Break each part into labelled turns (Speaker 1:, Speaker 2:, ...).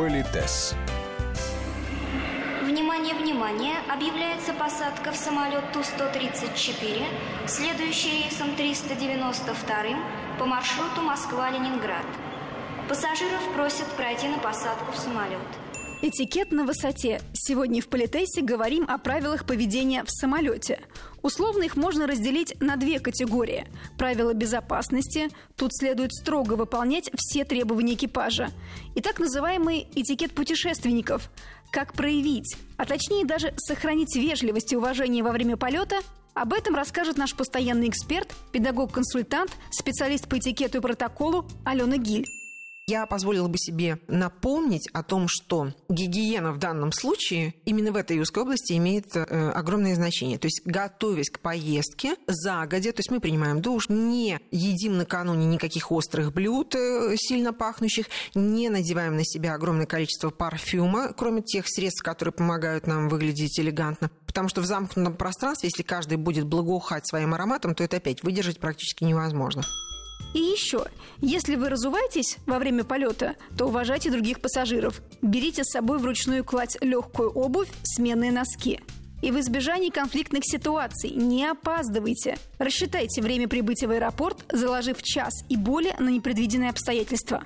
Speaker 1: Политес.
Speaker 2: Внимание, внимание! Объявляется посадка в самолет Ту-134, следующий рейсом 392 по маршруту Москва-Ленинград. Пассажиров просят пройти на посадку в самолет.
Speaker 3: Этикет на высоте. Сегодня в Политесе говорим о правилах поведения в самолете. Условно их можно разделить на две категории. Правила безопасности. Тут следует строго выполнять все требования экипажа. И так называемый этикет путешественников. Как проявить, а точнее даже сохранить вежливость и уважение во время полета, об этом расскажет наш постоянный эксперт, педагог-консультант, специалист по этикету и протоколу Алена Гиль
Speaker 4: я позволила бы себе напомнить о том, что гигиена в данном случае именно в этой узкой области имеет э, огромное значение. То есть, готовясь к поездке загодя, то есть мы принимаем душ, не едим накануне никаких острых блюд, э, сильно пахнущих, не надеваем на себя огромное количество парфюма, кроме тех средств, которые помогают нам выглядеть элегантно. Потому что в замкнутом пространстве, если каждый будет благоухать своим ароматом, то это опять выдержать практически невозможно.
Speaker 3: И еще, если вы разуваетесь во время полета, то уважайте других пассажиров. Берите с собой вручную кладь легкую обувь, сменные носки. И в избежании конфликтных ситуаций не опаздывайте. Рассчитайте время прибытия в аэропорт, заложив час и более на непредвиденные обстоятельства.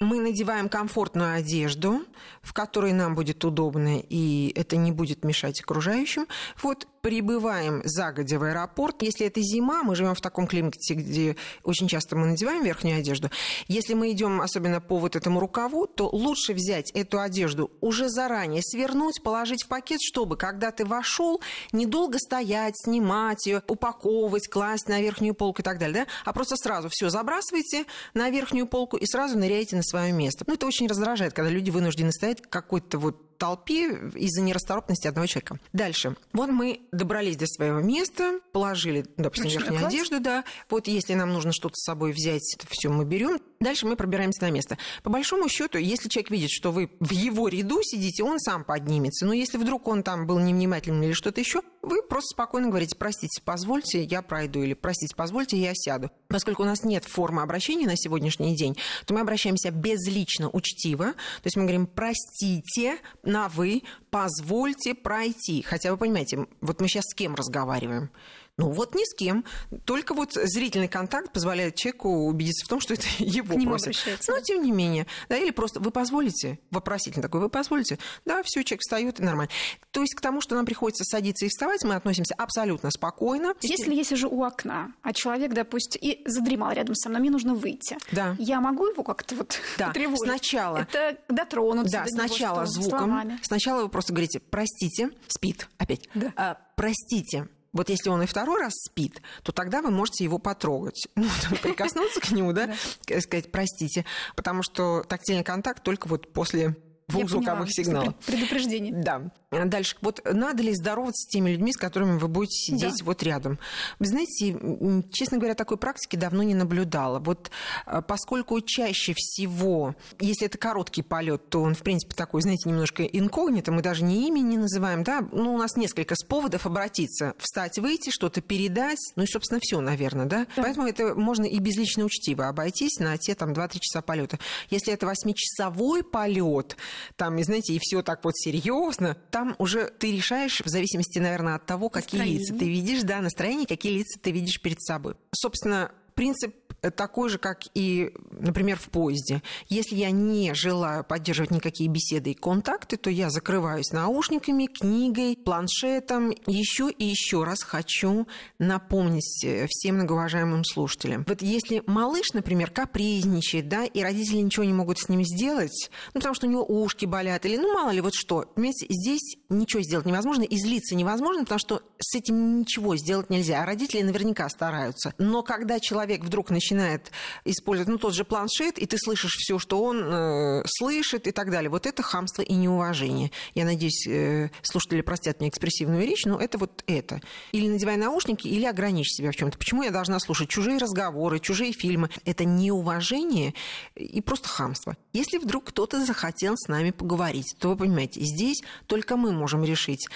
Speaker 4: Мы надеваем комфортную одежду, в которой нам будет удобно, и это не будет мешать окружающим. Вот прибываем загодя в аэропорт. Если это зима, мы живем в таком климате, где очень часто мы надеваем верхнюю одежду. Если мы идем особенно по вот этому рукаву, то лучше взять эту одежду уже заранее, свернуть, положить в пакет, чтобы, когда ты вошел, недолго стоять, снимать ее, упаковывать, класть на верхнюю полку и так далее, да? а просто сразу все забрасываете на верхнюю полку и сразу ныряете на свое место. Ну, это очень раздражает, когда люди вынуждены стоять какой-то вот толпе из-за нерасторопности одного человека. Дальше. Вот мы добрались до своего места, положили, допустим, Ручной верхнюю класс. одежду, да. Вот если нам нужно что-то с собой взять, это все мы берем. Дальше мы пробираемся на место. По большому счету, если человек видит, что вы в его ряду сидите, он сам поднимется. Но если вдруг он там был невнимательным или что-то еще, вы просто спокойно говорите, простите, позвольте, я пройду, или простите, позвольте, я сяду. Поскольку у нас нет формы обращения на сегодняшний день, то мы обращаемся безлично, учтиво. То есть мы говорим, простите, на вы, позвольте пройти. Хотя вы понимаете, вот мы сейчас с кем разговариваем? Ну вот ни с кем. Только вот зрительный контакт позволяет человеку убедиться в том, что это его
Speaker 3: К
Speaker 4: просят. Но тем не менее. Да, или просто вы позволите? Вопросительно такой, вы позволите? Да, все, человек встает и нормально. То есть к тому, что нам приходится садиться и вставать, мы относимся абсолютно спокойно.
Speaker 3: Если я сижу у окна, а человек, допустим, и задремал рядом со мной, мне нужно выйти.
Speaker 4: Да.
Speaker 3: Я могу его как-то вот
Speaker 4: да. потревожить? Сначала.
Speaker 3: Это дотронуться
Speaker 4: Да,
Speaker 3: до
Speaker 4: сначала
Speaker 3: него,
Speaker 4: звуком.
Speaker 3: Словами.
Speaker 4: Сначала вы просто говорите, простите, спит опять.
Speaker 3: Да.
Speaker 4: А, простите, вот если он и второй раз спит, то тогда вы можете его потрогать, ну, прикоснуться к нему, да, сказать простите, потому что тактильный контакт только вот после двух звуковых сигналов.
Speaker 3: Предупреждение.
Speaker 4: Да. Дальше. Вот надо ли здороваться с теми людьми, с которыми вы будете сидеть да. вот рядом? Вы знаете, честно говоря, такой практики давно не наблюдала. Вот а, поскольку чаще всего, если это короткий полет, то он, в принципе, такой, знаете, немножко инкогнито, мы даже не имя не называем, да, ну, у нас несколько поводов обратиться, встать, выйти, что-то передать, ну и, собственно, все, наверное, да? да. Поэтому это можно и безлично учтиво обойтись на те там 2-3 часа полета. Если это восьмичасовой полет, там, и знаете, и все так вот серьезно, там уже ты решаешь в зависимости, наверное, от того, какие настроение. лица ты видишь, да, настроение, какие лица ты видишь перед собой. Собственно, принцип такой же, как и, например, в поезде. Если я не желаю поддерживать никакие беседы и контакты, то я закрываюсь наушниками, книгой, планшетом. Еще и еще раз хочу напомнить э, всем многоуважаемым слушателям. Вот если малыш, например, капризничает, да, и родители ничего не могут с ним сделать, ну, потому что у него ушки болят, или, ну, мало ли, вот что, здесь ничего сделать невозможно, излиться невозможно, потому что с этим ничего сделать нельзя, а родители наверняка стараются. Но когда человек вдруг начинает начинает использовать, ну, тот же планшет, и ты слышишь все, что он э, слышит и так далее. Вот это хамство и неуважение. Я надеюсь, э, слушатели простят мне экспрессивную речь, но это вот это. Или надевай наушники, или ограничь себя в чем-то. Почему я должна слушать чужие разговоры, чужие фильмы? Это неуважение и просто хамство. Если вдруг кто-то захотел с нами поговорить, то вы понимаете, здесь только мы можем решить,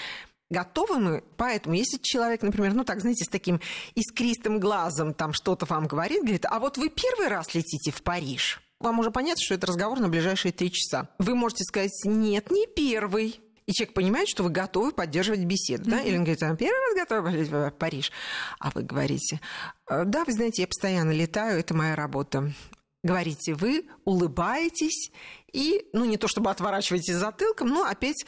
Speaker 4: Готовы мы? Поэтому, если человек, например, ну так, знаете, с таким искристым глазом там что-то вам говорит, говорит, а вот вы первый раз летите в Париж – Вам уже понятно, что это разговор на ближайшие три часа. Вы можете сказать, нет, не первый. И человек понимает, что вы готовы поддерживать беседу. Mm-hmm. Да? Или он говорит, первый раз готовы в Париж. А вы говорите, «Э, да, вы знаете, я постоянно летаю, это моя работа. Говорите вы, улыбаетесь и, ну, не то чтобы отворачиваетесь затылком, но опять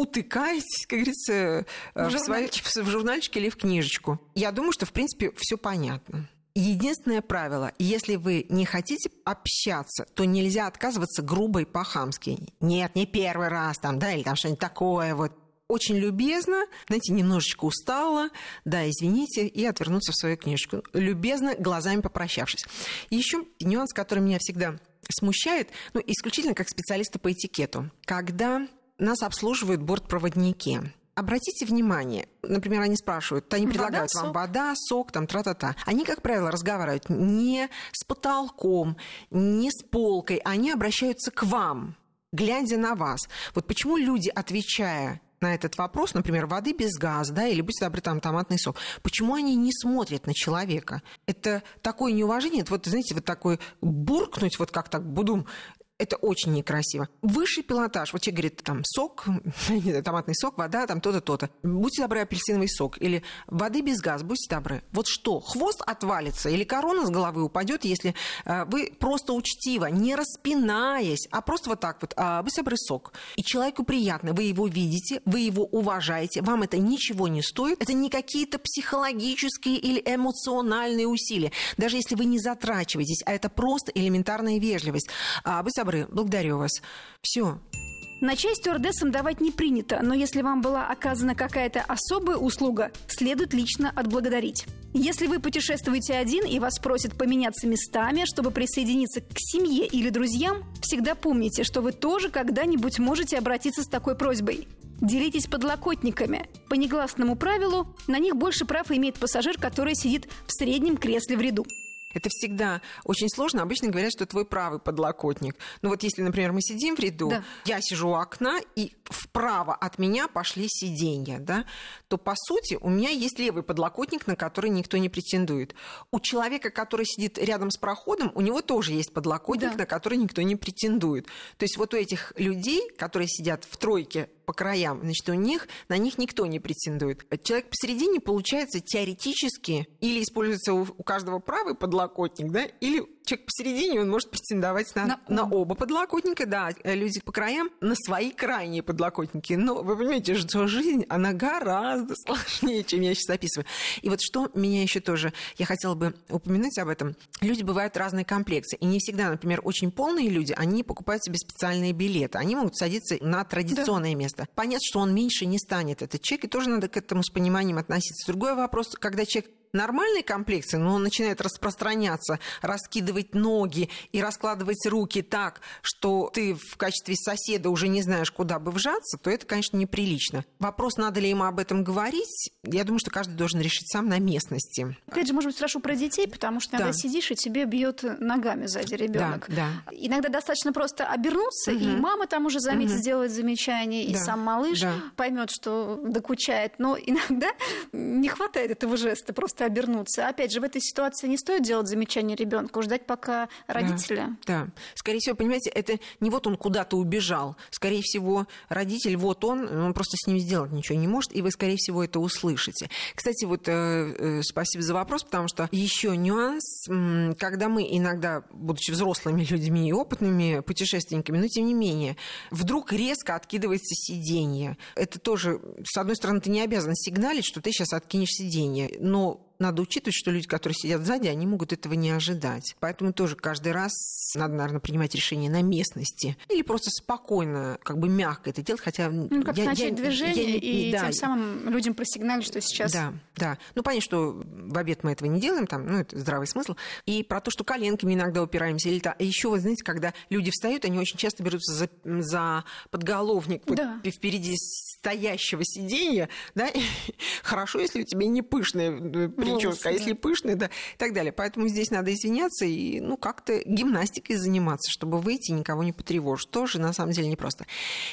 Speaker 4: утыкаетесь, как говорится, э, в, в, свои, в журнальчик или в книжечку. Я думаю, что, в принципе, все понятно. Единственное правило, если вы не хотите общаться, то нельзя отказываться грубо и по-хамски. Нет, не первый раз там, да, или там что-нибудь такое вот. Очень любезно, знаете, немножечко устала, да, извините, и отвернуться в свою книжку. Любезно, глазами попрощавшись. Еще нюанс, который меня всегда смущает, ну, исключительно как специалиста по этикету. Когда нас обслуживают бортпроводники, Обратите внимание, например, они спрашивают, они предлагают вода, вам сок. вода, сок, там, тра-та-та. Они, как правило, разговаривают не с потолком, не с полкой, они обращаются к вам, глядя на вас. Вот почему люди, отвечая на этот вопрос, например, воды без газа, да, или, будьте добры, там, томатный сок, почему они не смотрят на человека? Это такое неуважение, вот, знаете, вот такой буркнуть, вот как так, будум, это очень некрасиво. Высший пилотаж. Вот тебе говорит, там, сок, томатный сок, вода, там, то-то, то-то. Будьте добры, апельсиновый сок. Или воды без газа, будьте добры. Вот что, хвост отвалится или корона с головы упадет, если э, вы просто учтиво, не распинаясь, а просто вот так вот, будьте добры, сок. И человеку приятно, вы его видите, вы его уважаете, вам это ничего не стоит. Это не какие-то психологические или эмоциональные усилия. Даже если вы не затрачиваетесь, а это просто элементарная вежливость. А, будьте добры, добры, благодарю вас. Все.
Speaker 3: На чай стюардессам давать не принято, но если вам была оказана какая-то особая услуга, следует лично отблагодарить. Если вы путешествуете один и вас просят поменяться местами, чтобы присоединиться к семье или друзьям, всегда помните, что вы тоже когда-нибудь можете обратиться с такой просьбой. Делитесь подлокотниками. По негласному правилу, на них больше прав имеет пассажир, который сидит в среднем кресле в ряду.
Speaker 4: Это всегда очень сложно. Обычно говорят, что твой правый подлокотник. Ну вот если, например, мы сидим в ряду, да. я сижу у окна, и вправо от меня пошли сиденья, да, то, по сути, у меня есть левый подлокотник, на который никто не претендует. У человека, который сидит рядом с проходом, у него тоже есть подлокотник, да. на который никто не претендует. То есть вот у этих людей, которые сидят в тройке по краям, значит, у них, на них никто не претендует. Человек посередине, получается, теоретически или используется у, каждого правый подлокотник, да, или человек посередине, он может претендовать на, на, на оба подлокотника, да, люди по краям на свои крайние подлокотники. Но вы понимаете, что жизнь, она гораздо сложнее, чем я сейчас описываю. И вот что меня еще тоже, я хотела бы упомянуть об этом. Люди бывают разной комплекции. И не всегда, например, очень полные люди, они покупают себе специальные билеты. Они могут садиться на традиционное да. место. Понятно, что он меньше не станет, этот человек, и тоже надо к этому с пониманием относиться. Другой вопрос, когда человек нормальной комплекции, но он начинает распространяться, раскидывать ноги и раскладывать руки так, что ты в качестве соседа уже не знаешь, куда бы вжаться, то это, конечно, неприлично. Вопрос, надо ли ему об этом говорить, я думаю, что каждый должен решить сам на местности.
Speaker 3: Опять же, может быть, спрошу про детей, потому что иногда да. сидишь, и тебе бьет ногами сзади ребенок. Да, да. Иногда достаточно просто обернуться, угу. и мама там уже заметит, угу. сделает замечание, и да. сам малыш да. поймет, что докучает. Но иногда не хватает этого жеста, просто просто обернуться. Опять же, в этой ситуации не стоит делать замечание ребенку, ждать пока родители.
Speaker 4: Да, да. Скорее всего, понимаете, это не вот он куда-то убежал. Скорее всего, родитель, вот он, он просто с ним сделать ничего не может, и вы, скорее всего, это услышите. Кстати, вот э, э, спасибо за вопрос, потому что еще нюанс, когда мы иногда, будучи взрослыми людьми и опытными путешественниками, но тем не менее, вдруг резко откидывается сиденье. Это тоже, с одной стороны, ты не обязан сигналить, что ты сейчас откинешь сиденье, но надо учитывать, что люди, которые сидят сзади, они могут этого не ожидать. Поэтому тоже каждый раз надо, наверное, принимать решение на местности. Или просто спокойно, как бы мягко это делать, хотя...
Speaker 3: Ну, как я, начать я, движение я, и да, тем самым людям просигналить, что сейчас...
Speaker 4: Да, да. Ну, понятно, что в обед мы этого не делаем, там, ну, это здравый смысл. И про то, что коленками иногда упираемся. Или та... еще, вы знаете, когда люди встают, они очень часто берутся за, за подголовник да. вот, впереди стоящего сиденья, да, хорошо, если у тебя не пышная э, прическа, а если пышная, да, и так далее. Поэтому здесь надо извиняться и, ну, как-то гимнастикой заниматься, чтобы выйти и никого не потревожить. Тоже, на самом деле, непросто.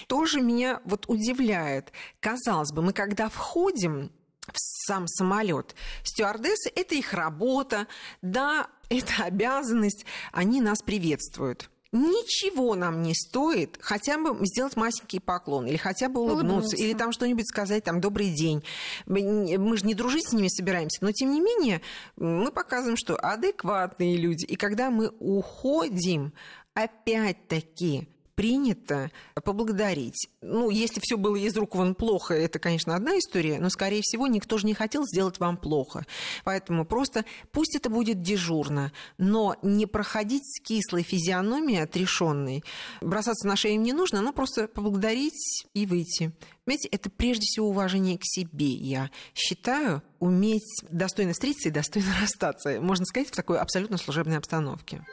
Speaker 4: Тоже меня вот удивляет. Казалось бы, мы когда входим в сам самолет. Стюардессы – это их работа. Да, это обязанность, они нас приветствуют. Ничего нам не стоит хотя бы сделать масенький поклон, или хотя бы улыбнуться, улыбнуться. или там что-нибудь сказать, там, добрый день. Мы же не дружить с ними собираемся, но тем не менее мы показываем, что адекватные люди. И когда мы уходим, опять-таки принято поблагодарить. Ну, если все было из рук вон плохо, это, конечно, одна история, но, скорее всего, никто же не хотел сделать вам плохо. Поэтому просто пусть это будет дежурно, но не проходить с кислой физиономией отрешенной. Бросаться на шею им не нужно, но просто поблагодарить и выйти. Понимаете, это прежде всего уважение к себе, я считаю, уметь достойно встретиться и достойно расстаться, можно сказать, в такой абсолютно служебной обстановке.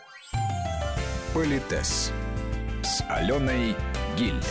Speaker 1: Политес с Аленой Гиль.